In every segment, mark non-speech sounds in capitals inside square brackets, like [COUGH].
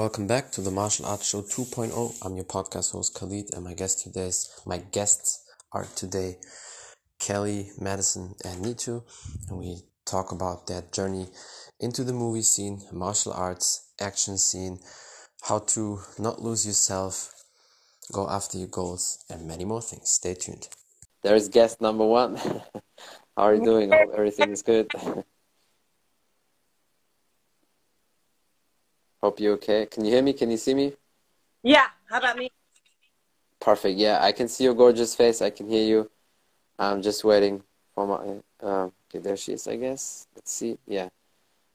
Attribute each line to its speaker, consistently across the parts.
Speaker 1: welcome back to the Martial Arts Show 2.0. I'm your podcast host Khalid, and my guest today's my guests are today Kellie, Madison, and Nitu, and we talk about their journey into the movie scene, martial arts, action scene, how to not lose yourself, go after your goals, and many more things. Stay tuned.
Speaker 2: There's guest number one. [LAUGHS] how are you doing? Everything is good. [LAUGHS] Hope you're okay. Can you hear me? Can you see me?
Speaker 3: Yeah. How about me?
Speaker 2: Perfect. Yeah, I can see your gorgeous face. I can hear you. I'm just waiting for my. Um, okay, there she is. I guess. Let's see. Yeah,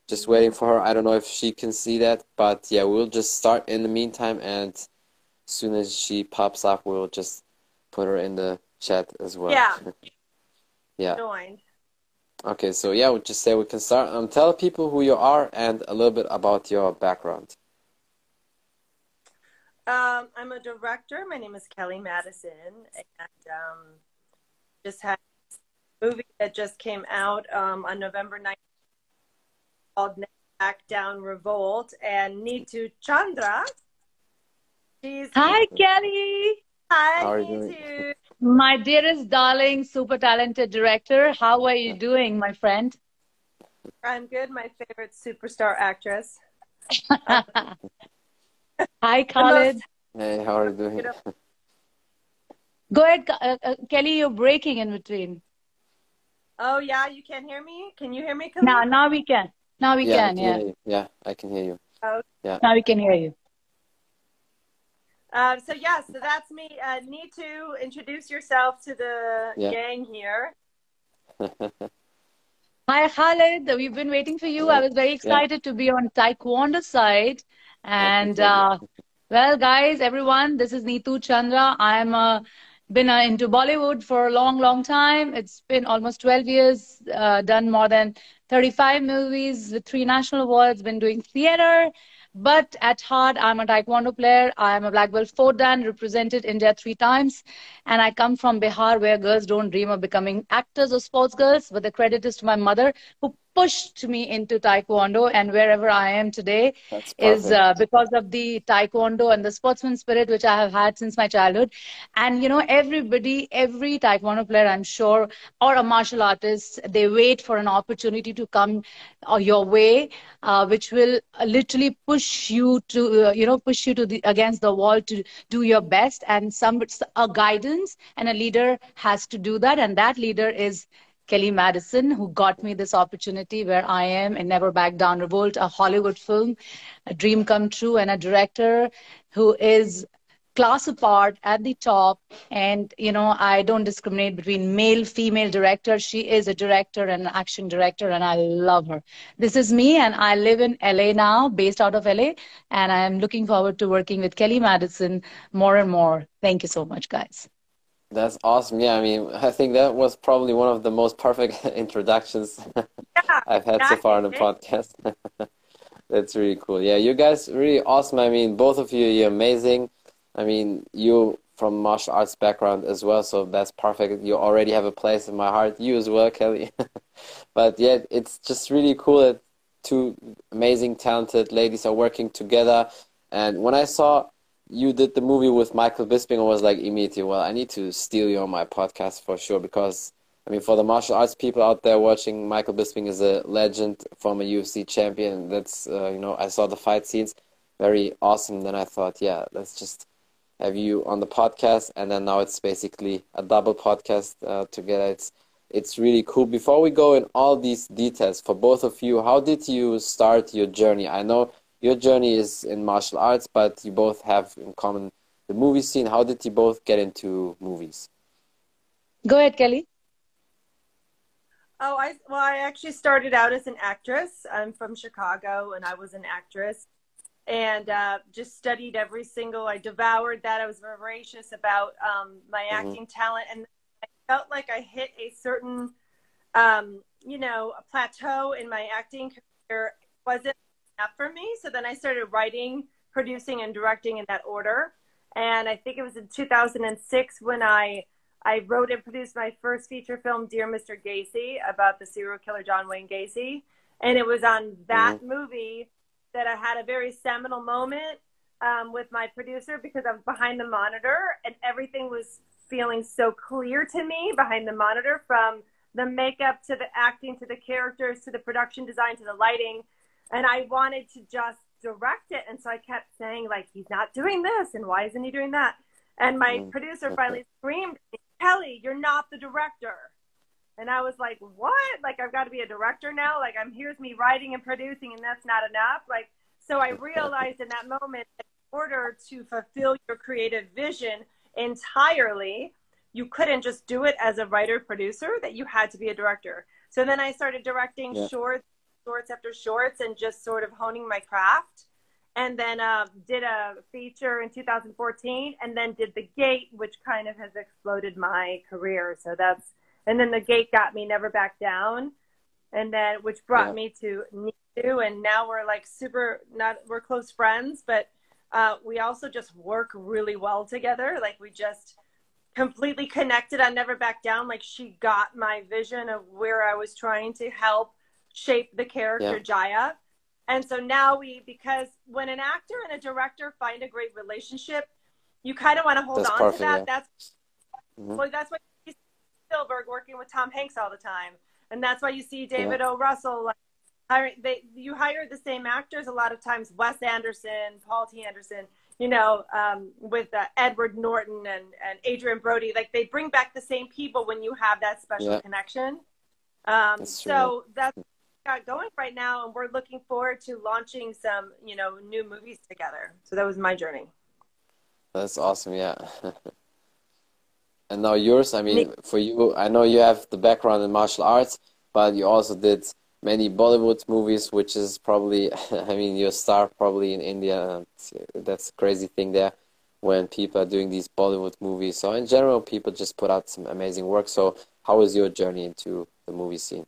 Speaker 2: just waiting for her. I don't know if she can see that, but yeah, we'll just start in the meantime, and as soon as she pops up, we'll just put her in the chat as well.
Speaker 3: Yeah. [LAUGHS]
Speaker 2: yeah.
Speaker 3: Joined.
Speaker 2: Okay, so yeah, we'll just say we can start. Um, tell people who you are and a little bit about your background.
Speaker 3: Um, I'm a director. My name is Kellie Madison, and um, just had a movie that just came out um, on November 9th called Back Down Revolt, and Neetu Chandra. She's
Speaker 4: Hi, Kellie.
Speaker 3: Hi,
Speaker 2: How are you
Speaker 3: Neetu.
Speaker 4: My dearest darling, super talented director. How are you doing, my friend?
Speaker 3: I'm good. My favorite superstar actress. [LAUGHS]
Speaker 4: Hi, Khalid.
Speaker 2: Hey, how are you doing?
Speaker 4: Go ahead, uh, uh, Kellie. You're breaking in between.
Speaker 3: Oh yeah, you can't hear me. Can you hear me? Khalid?
Speaker 4: Now, now we can. Now we
Speaker 2: yeah,
Speaker 4: can.
Speaker 2: can
Speaker 4: Yeah.
Speaker 2: Yeah, I can hear you.
Speaker 3: Oh,
Speaker 4: Now we can hear you.
Speaker 3: Um, so yeah, so that's me. Uh, Neetu introduce yourself to the
Speaker 2: Yeah.
Speaker 3: gang here. [LAUGHS]
Speaker 4: Hi, Khalid. We've been waiting for you. I was very excited to be on Taekwondo side. And uh, well, guys, everyone, this is Neetu Chandra. I'm uh, been uh, into Bollywood for a long, long time. It's been almost 12 years. Uh, done more than 35 movies with three national awards. Been doing theater. But at heart, I'm a Taekwondo player. I am a black belt four dan, represented India three times. And I come from Bihar, where girls don't dream of becoming actors or sports girls. But the credit is to my mother, who pushed me into Taekwondo. And wherever I am today is uh, because of the Taekwondo and the sportsman spirit, which I have had since my childhood. And, you know, everybody, every Taekwondo player, I'm sure, or a martial artist, they wait for an opportunity to come uh, your way, uh, which will literally push you to, uh, you know, push you to the against the wall to do your best. And some a guidance and a leader has to do that, and that leader is Kellie Madison, who got me this opportunity where I am in Never Back Down Revolt, a Hollywood film, a dream come true, and a director who is class apart at the top. And, you know, I don't discriminate between male, female director. She is a director and an action director, and I love her. This is me, and I live in LA now, based out of LA, and I'm looking forward to working with Kellie Madison more and more. Thank you so much, guys.
Speaker 2: That's awesome. Yeah, I mean, I think that was probably one of the most perfect [LAUGHS] introductions
Speaker 3: Yeah,
Speaker 2: I've had so far on the podcast. [LAUGHS] That's really cool. Yeah, you guys really awesome. I mean, both of you, you're amazing. I mean, you from martial arts background as well, so that's perfect. You already have a place in my heart. You as well, Kellie. [LAUGHS] But yeah, it's just really cool that two amazing, talented ladies are working together. And when I saw you did the movie with Michael Bisping, I was like immediately, well, I need to steal you on my podcast for sure because I mean, for the martial arts people out there watching, Michael Bisping is a legend, former UFC champion. That's uh, you know, I saw the fight scenes, very awesome. Then I thought, yeah, let's just have you on the podcast, and then now it's basically a double podcast uh, together. It's it's really cool. Before we go in all these details for both of you, how did you start your journey? I know your journey is in martial arts, but you both have in common the movie scene. How did you both get into movies?
Speaker 4: Go ahead, Kellie.
Speaker 3: Oh, I well, I actually started out as an actress. I'm from Chicago, and I was an actress, and uh, just studied every single. I devoured that. I was voracious about um, my
Speaker 2: Mhm.
Speaker 3: acting talent, and I felt like I hit a certain, um, you know, a plateau in my acting career. It wasn't enough for me, so then I started writing, producing, and directing in that order. And I think it was in 2006 when I I wrote and produced my first feature film, Dear Mr. Gacy, about the serial killer John Wayne Gacy. And it was on that movie that I had a very seminal moment um, with my producer because I was behind the monitor and everything was feeling so clear to me behind the monitor from the makeup to the acting to the characters to the production design to the lighting. And I wanted to just direct it. And so I kept saying, like, he's not doing this. And why isn't he doing that? And my mm-hmm. producer finally screamed, Kellie, you're not the director. And I was like, what? Like, I've got to be a director now? Like, I'm here's me writing and producing, and that's not enough. Like, so I realized in that moment that in order to fulfill your creative vision entirely, you couldn't just do it as a writer producer, that you had to be a director. So then I started directing yeah. shorts, shorts after shorts, and just sort of honing my craft. And then uh, did a feature in 2014, and then did The Gate, which kind of has exploded my career. So that's and then the gate got me never back down and then which brought yeah. me to Neetu and now we're like super not we're close friends but uh, we also just work really well together like we just completely connected on never back down like she got my vision of where i was trying to help shape the character yeah. jaya and so now we because when an actor and a director find a great relationship you kind of want to hold that's on perfect, to that yeah. that's mm-hmm. well that's what Spielberg working with Tom Hanks all the time, and that's why you see David yeah. O. Russell. Like, hire, they you hire the same actors a lot of times. Wes Anderson, Paul T. Anderson, you know, um, with uh, Edward Norton and and Adrien Brody. Like they bring back the same people when you have that special yeah. connection. Um, that's so that's got going right now, and we're looking forward to launching some, you know, new movies together. So that was my journey.
Speaker 2: That's awesome. Yeah. [LAUGHS] And now yours, I mean, for you, I know you have the background in martial arts, but you also did many Bollywood movies, which is probably, [LAUGHS] I mean, you're a star probably in India. That's a crazy thing there when people are doing these Bollywood movies. So in general, people just put out some amazing work. So how was your journey into the movie scene?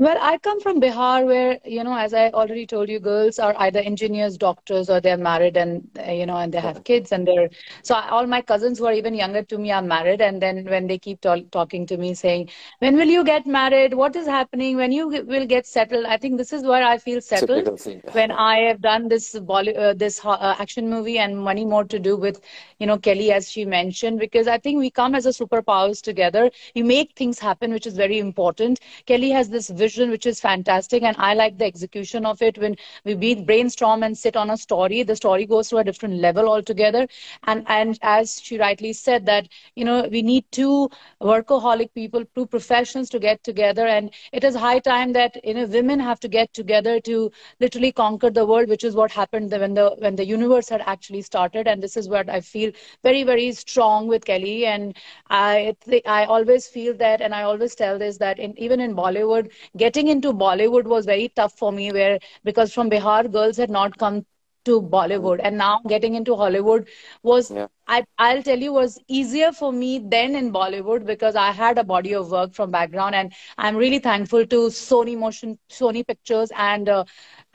Speaker 4: Well, I come from Bihar, where you know, as I already told you, girls are either engineers, doctors, or they're married, and you know, and they have kids, and they're so all my cousins who are even younger to me are married, and then when they keep talking to me, saying, "When will you get married? What is happening? When you will get settled?" I think this is where I feel settled when I have done this uh, this uh, action movie and money more to do with you know Kellie, as she mentioned, because I think we come as a superpowers together. We make things happen, which is very important. Kellie has this vision vision, which is fantastic. And I like the execution of it. When we brainstorm and sit on a story, the story goes to a different level altogether. And, and as she rightly said that, you know, we need two workaholic people, two professionals to get together. And it is high time that, you know, women have to get together to literally conquer the world, which is what happened when the, when the universe had actually started. And this is what I feel very, very strong with Kellie. And I, I always feel that, and I always tell this, that in, even in Bollywood, getting into Bollywood was very tough for me, where because from Bihar, girls had not come to Bollywood, and now getting into Hollywood was yeah. I, I'll tell you was easier for me than in Bollywood because I had a body of work from background, and I'm really thankful to Sony Motion, Sony Pictures, and uh,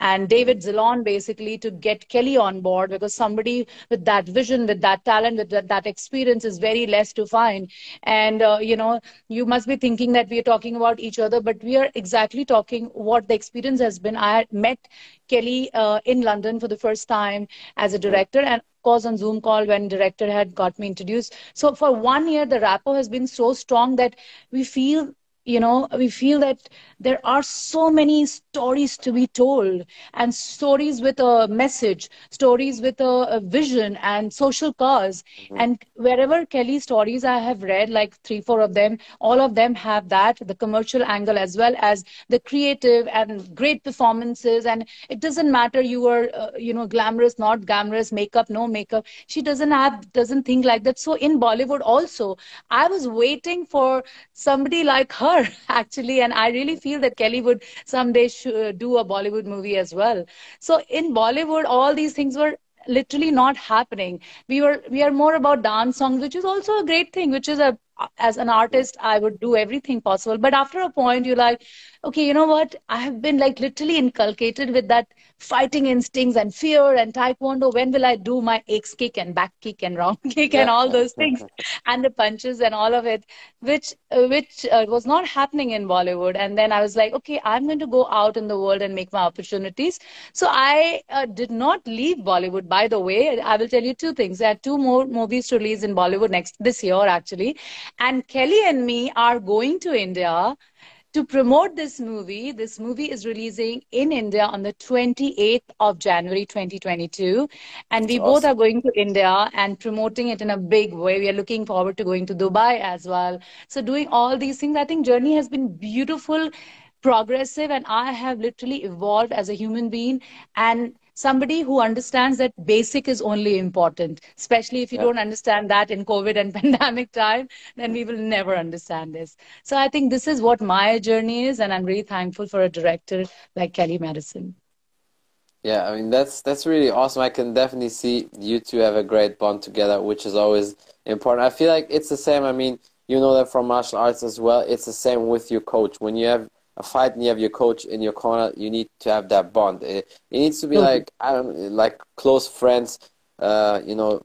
Speaker 4: and David Zilon basically to get Kellie on board because somebody with that vision, with that talent, with that, that experience is very less to find. And, uh, you know, you must be thinking that we are talking about each other, but we are exactly talking what the experience has been. I met Kellie uh, in London for the first time as a director and course on Zoom call when director had got me introduced. So for one year, the rapport has been so strong that we feel you know we feel that there are so many stories to be told and stories with a message stories with a, a vision and social because mm-hmm. and wherever kellie stories i have read like three four of them all of them have that the commercial angle as well as the creative and great performances. And it doesn't matter you were uh, you know glamorous not glamorous makeup no makeup. She doesn't have doesn't think like that. So in bollywood also i was waiting for somebody like her [LAUGHS] actually. And i really feel that kellie would someday sh- do a bollywood movie as well. So in bollywood all these things were literally not happening. We were we are more about dance songs which is also a great thing which is a as an artist, I would do everything possible. But after a point, you're like, okay, you know what? I have been like literally inculcated with that fighting instincts and fear and taekwondo. When will I do my axe kick and back kick and round [LAUGHS] kick yeah. and all those things [LAUGHS] and the punches and all of it, which uh, which uh, was not happening in Bollywood. And then I was like, okay, I'm going to go out in the world and make my opportunities. So I uh, did not leave Bollywood. By the way, I will tell you two things. There are two more movies to release in Bollywood next this year actually, and Kellie and me are going to India to promote this movie. This movie is releasing in India on the 28th of January 2022. And we awesome. both are going to India and promoting it in a big way. We are looking forward to going to Dubai as well. So doing all these things, I think journey has been beautiful, progressive, and I have literally evolved as a human being and somebody who understands that basic is only important, especially if you yeah. don't understand that in COVID and [LAUGHS] pandemic time, then we will never understand this. So I think this is what my journey is, and I'm really thankful for a director like Kellie Madison.
Speaker 2: Yeah, I mean that's that's really awesome. I can definitely see you two have a great bond together, which is always important. I feel like it's the same. I mean, you know that from martial arts as well. It's the same with your coach. When you have a fight and you have your coach in your corner, you need to have that bond. It, it needs to be like I don't like close friends. Uh, you know,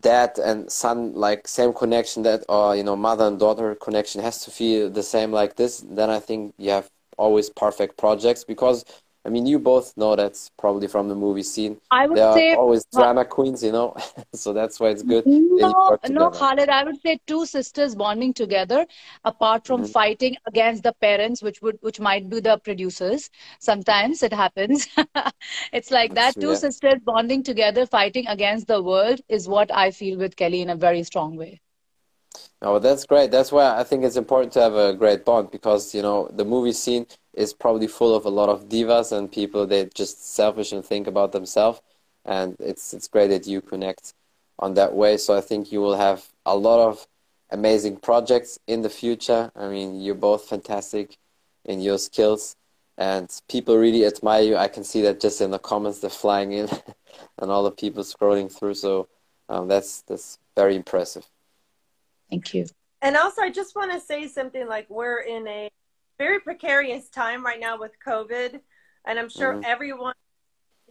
Speaker 2: dad and son like same connection that or you know mother and daughter connection has to feel the same like this. Then I think you have always perfect projects because I mean, you both know that's probably from the movie scene.
Speaker 4: I would
Speaker 2: there
Speaker 4: say
Speaker 2: are always drama queens, you know, [LAUGHS] so that's why it's good.
Speaker 4: No, no, Khalid. I would say two sisters bonding together, apart from mm-hmm. fighting against the parents, which would which might be the producers. Sometimes it happens. [LAUGHS] it's like that's that. True, two yeah. sisters bonding together, fighting against the world, is what I feel with Kellie in a very strong way.
Speaker 2: Oh, that's great. That's why I think it's important to have a great bond because you know the movie scene is probably full of a lot of divas and people that just selfish and think about themselves. And it's it's great that you connect on that way. So I think you will have a lot of amazing projects in the future. I mean, you're both fantastic in your skills, and people really admire you. I can see that just in the comments they're flying in, [LAUGHS] and all the people scrolling through. So um, that's that's very impressive.
Speaker 4: Thank you.
Speaker 3: And also, I just want to say something like we're in a very precarious time right now with COVID. And I'm sure mm-hmm. everyone,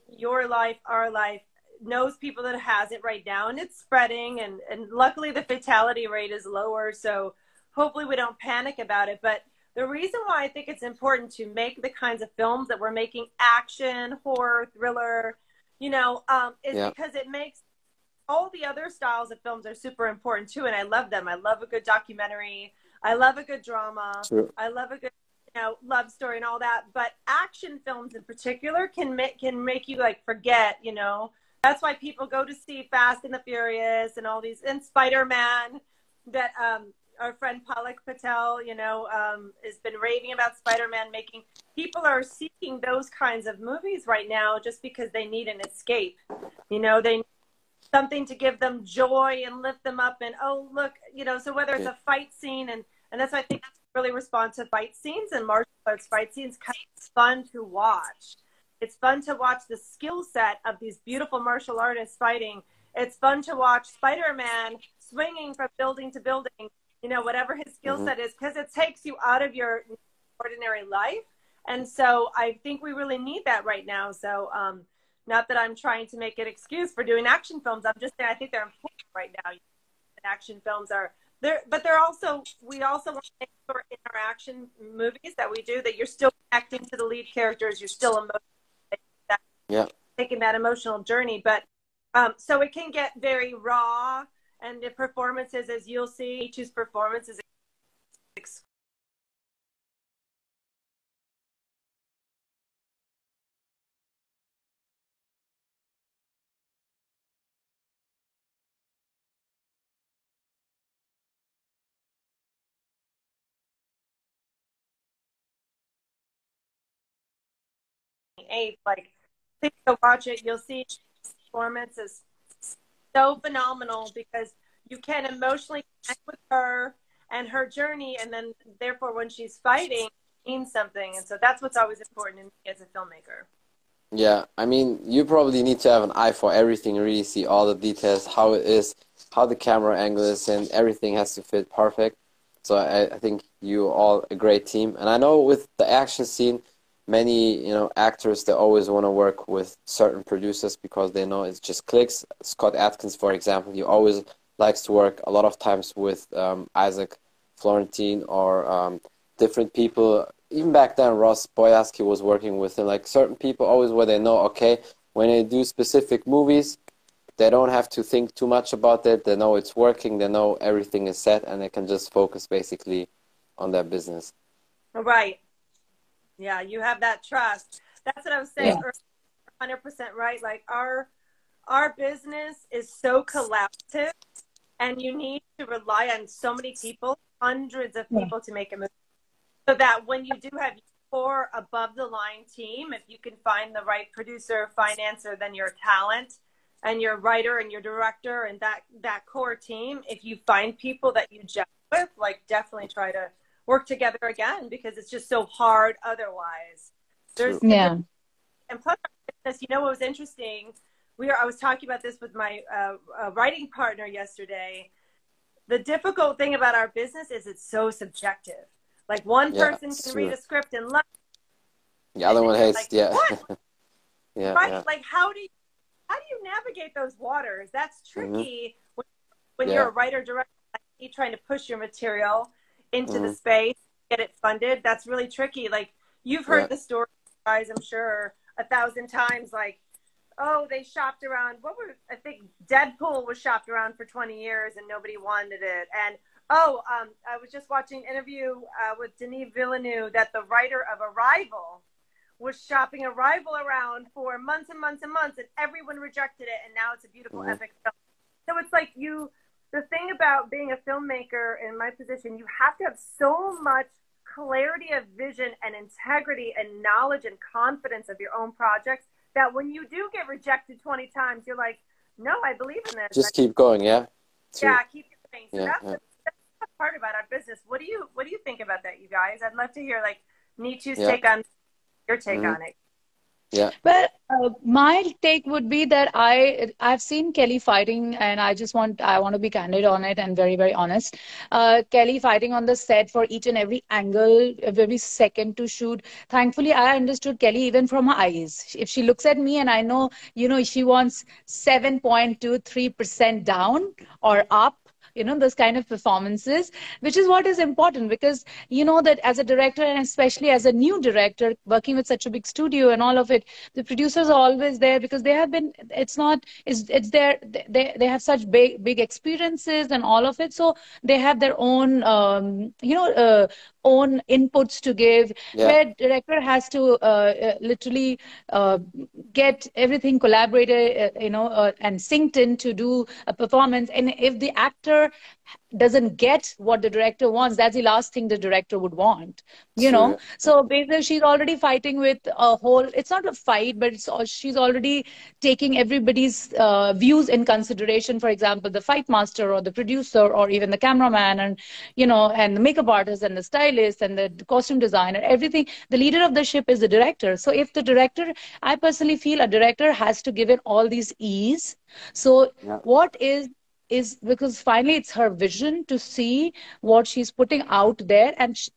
Speaker 3: your life, our life, knows people that has it right now and it's spreading and, and luckily the fatality rate is lower so hopefully we don't panic about it but the reason why i think it's important to make the kinds of films that we're making action horror thriller you know um, is yeah. because it makes all the other styles of films are super important too and i love them i love a good documentary I love a good drama. I love a good you know love story and all that. But action films in particular can make can make you like forget. You know that's why people go to see Fast and the Furious and all these and Spider Man. That um, our friend Palak Patel, you know, um, has been raving about Spider Man making. People are seeking those kinds of movies right now just because they need an escape. You know, they something to give them joy and lift them up and oh look you know so whether it's a fight scene and and that's why i think really respond to fight scenes and martial arts fight scenes it's fun to watch. It's fun to watch the skill set of these beautiful martial artists fighting. It's fun to watch spider-man swinging from building to building you know whatever his skill mm-hmm. set is because it takes you out of your ordinary life. And so i think we really need that right now. So um, not that I'm trying to make an excuse for doing action films. I'm just saying I think they're important right now. Action films are there, but they're also we also want to make sure in our action movies that we do that you're still acting to the lead characters. You're still emotional.
Speaker 2: Yeah.
Speaker 3: Taking that emotional journey, but um, so it can get very raw, and the performances, as you'll see, each performance is Like, please go watch it. You'll see performance is so phenomenal because you can emotionally connect with her and her journey. And then, therefore, when she's fighting, means something. And so that's what's always important to me as a filmmaker.
Speaker 2: Yeah, I mean, you probably need to have an eye for everything, really see all the details, how it is, how the camera angle is, and everything has to fit perfect. So I, I think you all a great team. And I know with the action scene, many you know actors they always want to work with certain producers because they know it just clicks. Scott Adkins, for example, he always likes to work a lot of times with um, Isaac Florentine or um, different people. Even back then, Ross Boyarsky was working with him. Like certain people, always where they know, okay, when they do specific movies, they don't have to think too much about it. They know it's working. They know everything is set, and they can just focus basically on their business.
Speaker 3: Right. Yeah, you have that trust. That's what I was saying. Hundred percent right. Like our our business is so collaborative, and you need to rely on so many people, hundreds of people, to make a movie. So that when you do have your core above the line team, if you can find the right producer, financer, then your talent and your writer and your director and that that core team, if you find people that you gel with, like definitely try to work together again because it's just so hard otherwise. There's
Speaker 4: yeah.
Speaker 3: And plus, you know what was interesting? We are. I was talking about this with my uh, uh, writing partner yesterday. The difficult thing about our business is it's so subjective. Like one
Speaker 2: Yeah,
Speaker 3: person can
Speaker 2: true.
Speaker 3: read a script and love,
Speaker 2: The other one hates,
Speaker 3: Like,
Speaker 2: yeah, [LAUGHS] yeah,
Speaker 3: right?
Speaker 2: yeah.
Speaker 3: Like how do you how do you navigate those waters? That's tricky when, when
Speaker 2: Mm-hmm. Yeah.
Speaker 3: you're a writer director like me, trying to push your material into the
Speaker 2: Mhm.
Speaker 3: space, get it funded. That's really tricky. Like you've heard
Speaker 2: Yeah.
Speaker 3: the story, guys. I'm sure a thousand times. Like, oh, they shopped around. What were I think Deadpool was shopped around for 20 years and nobody wanted it. And oh, um, I was just watching an interview uh, with Denis Villeneuve that the writer of Arrival was shopping Arrival around for months and months and months, and everyone rejected it, and now it's a beautiful
Speaker 2: Mhm.
Speaker 3: epic film. So it's like you. The thing about being a filmmaker in my position, you have to have so much clarity of vision and integrity and knowledge and confidence of your own projects that when you do get rejected 20 times, you're like, no, I believe in this.
Speaker 2: Just keep going, yeah.
Speaker 3: Yeah, keep going. So
Speaker 2: Yeah,
Speaker 3: that's,
Speaker 2: yeah.
Speaker 3: The, that's the part about our business. What do you What do you think about that, you guys? I'd love to hear like Neetu's
Speaker 2: Yeah.
Speaker 3: take on your take
Speaker 2: Mhm.
Speaker 3: on it.
Speaker 4: Well, uh, my take would be that I I've seen Kellie fighting, and I just want I want to be candid on it and very very honest. Uh, Kellie fighting on the set for each and every angle, every second to shoot. Thankfully, I understood Kellie even from her eyes. If she looks at me and I know, you know, she wants seven point two three percent down or up. You know, those kind of performances, which is what is important because you know that as a director and especially as a new director working with such a big studio and all of it, the producers are always there because they have been it's not it's it's their they they have such big big experiences and all of it. So they have their own um, you know uh, own inputs to give
Speaker 2: Yeah.
Speaker 4: where director has to uh, uh, literally uh, get everything collaborated uh, you know uh, and synced in to do a performance and if the actor doesn't get what the director wants that's the last thing the director would want you
Speaker 2: True.
Speaker 4: know so basically she's already fighting with a whole it's not a fight but it's all, she's already taking everybody's uh, views in consideration for example the fight master or the producer or even the cameraman and you know and the makeup artist and the stylist and the costume designer everything the leader of the ship is the director so if the director i personally feel a director has to give it all these ease so
Speaker 2: Yeah.
Speaker 4: what is is because finally it's her vision to see what she's putting out there and sh-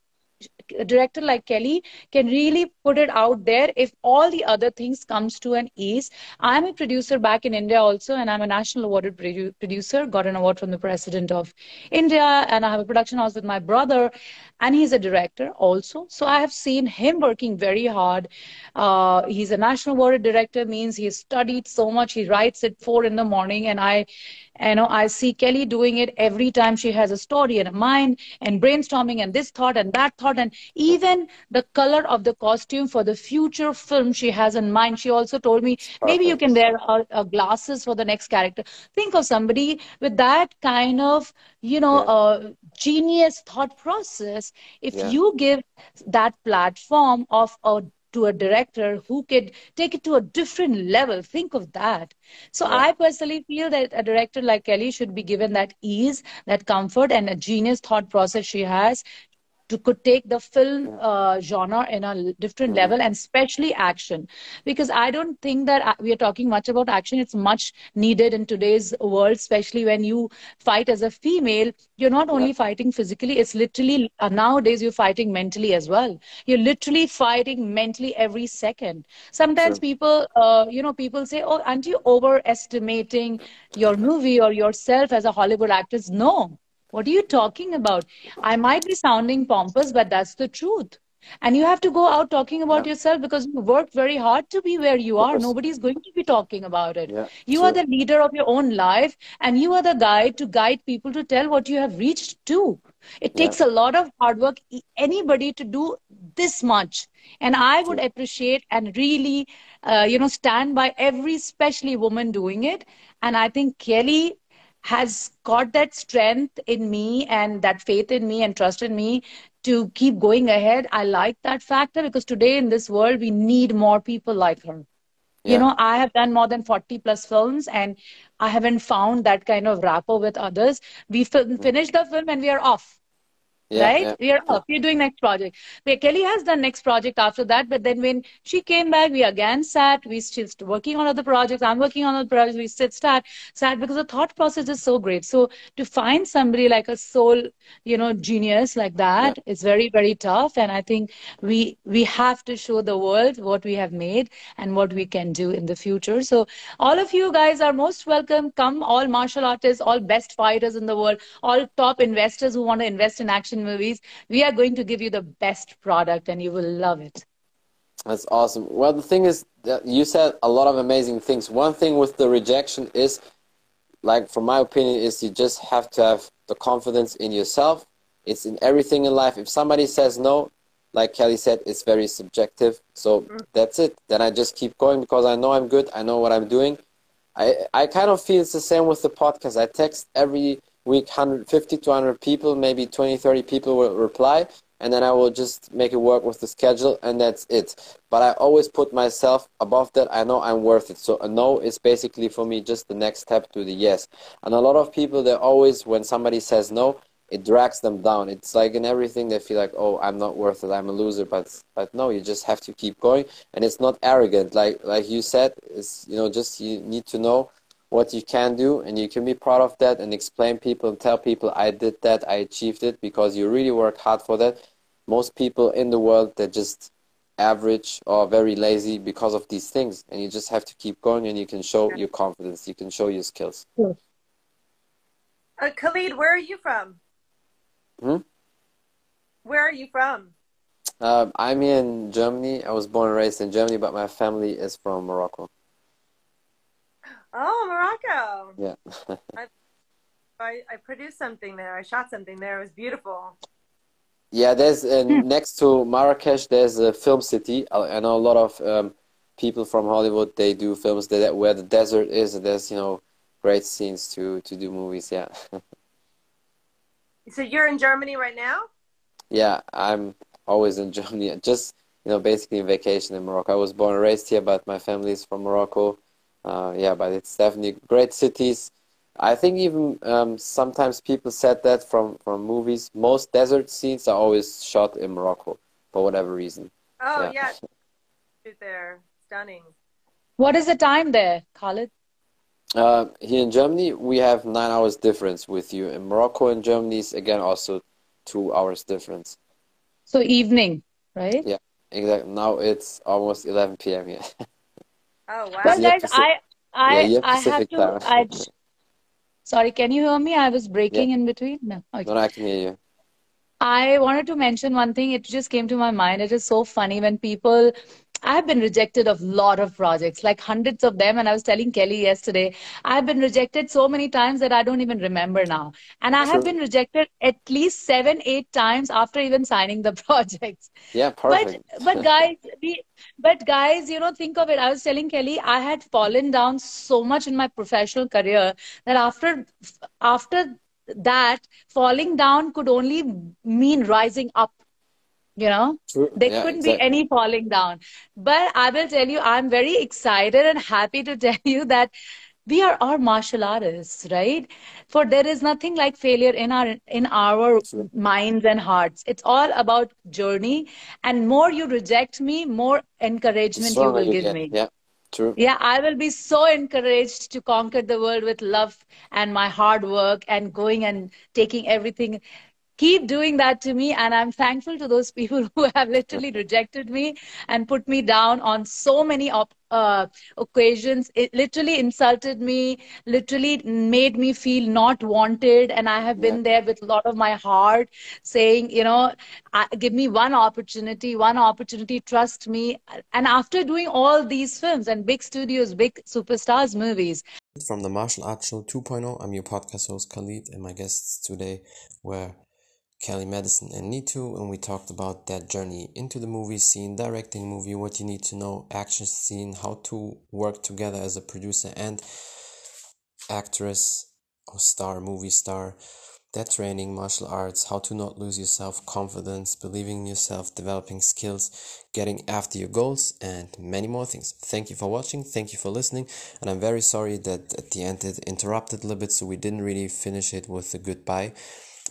Speaker 4: a director like kellie can really put it out there if all the other things comes to an ease. I'm a producer back in india also and i'm a national awarded produ- producer got an award from the president of india and i have a production house with my brother and he's a director also. So i have seen him working very hard. Uh, he's a national awarded director means he's studied so much. He writes at four in the morning and i you know i see kellie doing it every time she has a story and a mind and brainstorming and this thought and that thought and even the color of the costume for the future film she has in mind she also told me maybe you can wear uh, glasses for the next character think of somebody with that kind of you know
Speaker 2: Yeah.
Speaker 4: uh, genius thought process if
Speaker 2: Yeah.
Speaker 4: you give that platform of a to a director who could take it to a different level think of that so
Speaker 2: Yeah.
Speaker 4: I personally feel that a director like Kellie should be given that ease, that comfort, and a genius thought process she has to could take the film uh, genre in a different
Speaker 2: Mm-hmm.
Speaker 4: level and especially action. Because i don't think that uh, we are talking much about action. It's much needed in today's world especially when you fight as a female. You're not only fighting physically it's literally uh, nowadays you're fighting mentally as well. You're literally fighting mentally every second. Sometimes
Speaker 2: True.
Speaker 4: people uh, you know people say oh aren't you overestimating your movie or yourself as a hollywood actress? No what are you talking about? I might be sounding pompous but that's the truth. And you have to go out talking about
Speaker 2: Yeah.
Speaker 4: yourself because you worked very hard to be where you are. nobody's going to be talking about it.
Speaker 2: Yeah,
Speaker 4: you are the leader of your own life and you are the guide to guide people to tell what you have reached to. It
Speaker 2: Yeah.
Speaker 4: takes a lot of hard work anybody to do this much. And i would appreciate and really uh, you know stand by every especially woman doing it. And i think kellie has got that strength in me and that faith in me and trust in me to keep going ahead i like that factor because today in this world we need more people like her you know i have done more than 40 plus films and i haven't found that kind of rapport with others. We fin- hmm. finished the film and we are off
Speaker 2: Yeah,
Speaker 4: right?
Speaker 2: yeah.
Speaker 4: We are off. We're doing next project. Where Kellie has done next project after that, but then when she came back, we again sat. We still working on other projects. I'm working on other projects. We sit start, sat because the thought process is so great. So to find somebody like a soul, you know, genius like that is very very tough. And I think we we have to show the world what we have made and what we can do in the future. So all of you guys are most welcome. Come, all martial artists, all best fighters in the world, all top investors who want to invest in action movies. We are going to give you the best product, and you will love it.
Speaker 2: That's awesome. Well, the thing is that you said a lot of amazing things. One thing with the rejection is, like, from my opinion, is you just have to have the confidence in yourself. It's in everything in life. If somebody says no, like Kellie said, it's very subjective. So mm-hmm. that's it. Then I just keep going because I know I'm good. I know what I'm doing. I I kind of feel it's the same with the podcast. I text every week 150 to 100 people, maybe 20, 30 people will reply, and then I will just make it work with the schedule, and that's it. But I always put myself above that. I know I'm worth it. So a no is basically for me just the next step to the yes. And a lot of people, they always, when somebody says no, it drags them down. It's like in everything they feel like, oh, I'm not worth it. I'm a loser. But but no, you just have to keep going, and it's not arrogant. Like like you said, it's you know just you need to know what you can do, and you can be proud of that, and explain people and tell people I did that, I achieved it because you really worked hard for that. Most people in the world they're just average or very lazy because of these things, and you just have to keep going, and you can show your confidence, you can show your skills.
Speaker 3: Uh, Khalid, where are you from?
Speaker 2: Hmm?
Speaker 3: Where are you from?
Speaker 2: Um, I'm in Germany. I was born and raised in Germany, but my family is from Morocco.
Speaker 3: Oh, Morocco.
Speaker 2: Yeah.
Speaker 3: I, I produced something there. I shot something there. It was beautiful.
Speaker 2: yeah, there's uh, next to Marrakesh, there's a film city. I, I know a lot of um, people from Hollywood. They do films that where the desert is. and There's you know great scenes to to do movies. Yeah,
Speaker 3: So you're in Germany right now?
Speaker 2: yeah. I'm always in Germany. Just you know, basically vacation in Morocco. I was born and raised here, but my family is from Morocco. Uh, yeah, but it's definitely great cities. I think even um, sometimes people said that from from movies. Most desert scenes are always shot in Morocco for whatever reason.
Speaker 3: Oh,
Speaker 2: Yeah.
Speaker 3: yeah. Shoot there. Stunning.
Speaker 4: What is the time there, Khalid?
Speaker 2: Uh, here in Germany, we have nine hours difference with you. In Morocco and Germany is again also two hours difference.
Speaker 4: So evening, right?
Speaker 2: Yeah, exactly. Now it's almost 11 p.m. here. [LAUGHS]
Speaker 3: Oh, wow.
Speaker 4: Well, guys,
Speaker 2: Pacific-
Speaker 4: I I
Speaker 2: yeah,
Speaker 4: I have to.
Speaker 2: time.
Speaker 4: I sorry, can you hear me? I was breaking in between. No. Okay.
Speaker 2: No, no, I can hear you.
Speaker 4: I wanted to mention one thing. It just came to my mind. It is so funny when people. I've been rejected of lot of projects, like hundreds of them. And I was telling Kellie yesterday, I've been rejected so many times that I don't even remember now. And I have been rejected at least seven, eight times after even signing the [LAUGHS] projects.
Speaker 2: Yeah,
Speaker 4: But
Speaker 2: perfect. [LAUGHS]
Speaker 4: but guys, we but guys, you know, think of it. I was telling Kellie, I had fallen down so much in my professional career that after after that, falling down could only mean rising up. You know,
Speaker 2: True.
Speaker 4: there
Speaker 2: Yeah,
Speaker 4: couldn't
Speaker 2: exactly.
Speaker 4: be any falling down. But I will tell you, I'm very excited and happy to tell [LAUGHS] you that we are our martial artists right for there is nothing like failure in our in our minds and hearts it's all about journey and more you reject me more encouragement you will give me
Speaker 5: yeah True.
Speaker 4: Yeah, I will be so encouraged to conquer the world with love and my hard work and going and taking everything keep doing that to me and i'm thankful to those people [LAUGHS] who have literally rejected me and put me down on so many op- uh, occasions. It literally insulted me literally made me feel not wanted and i have yeah. been there with a lot of my heart saying you know give me one opportunity one opportunity trust me. And after doing all these films and big studios big superstars movies.
Speaker 2: From the martial arts show 2.0 i'm your podcast host khalid and my guests today were Kellie Madison and Neetu, and we talked about that journey into the movie scene, directing movie, what you need to know, action scene, how to work together as a producer and actress or star, movie star, that training, martial arts, how to not lose yourself, confidence, believing in yourself, developing skills, getting after your goals, and many more things. Thank you for watching, thank you for listening, and I'm very sorry that at the end it interrupted a little bit, so we didn't really finish it with a goodbye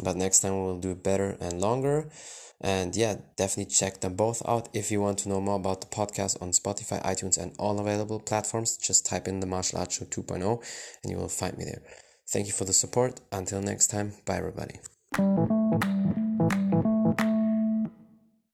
Speaker 2: but next time we'll do it better and longer. And yeah definitely check them both out. If you want to know more about the podcast on spotify itunes and all available platforms just type in the martial arts show 2.0 and you will find me there. Thank you for the support. Until next time bye everybody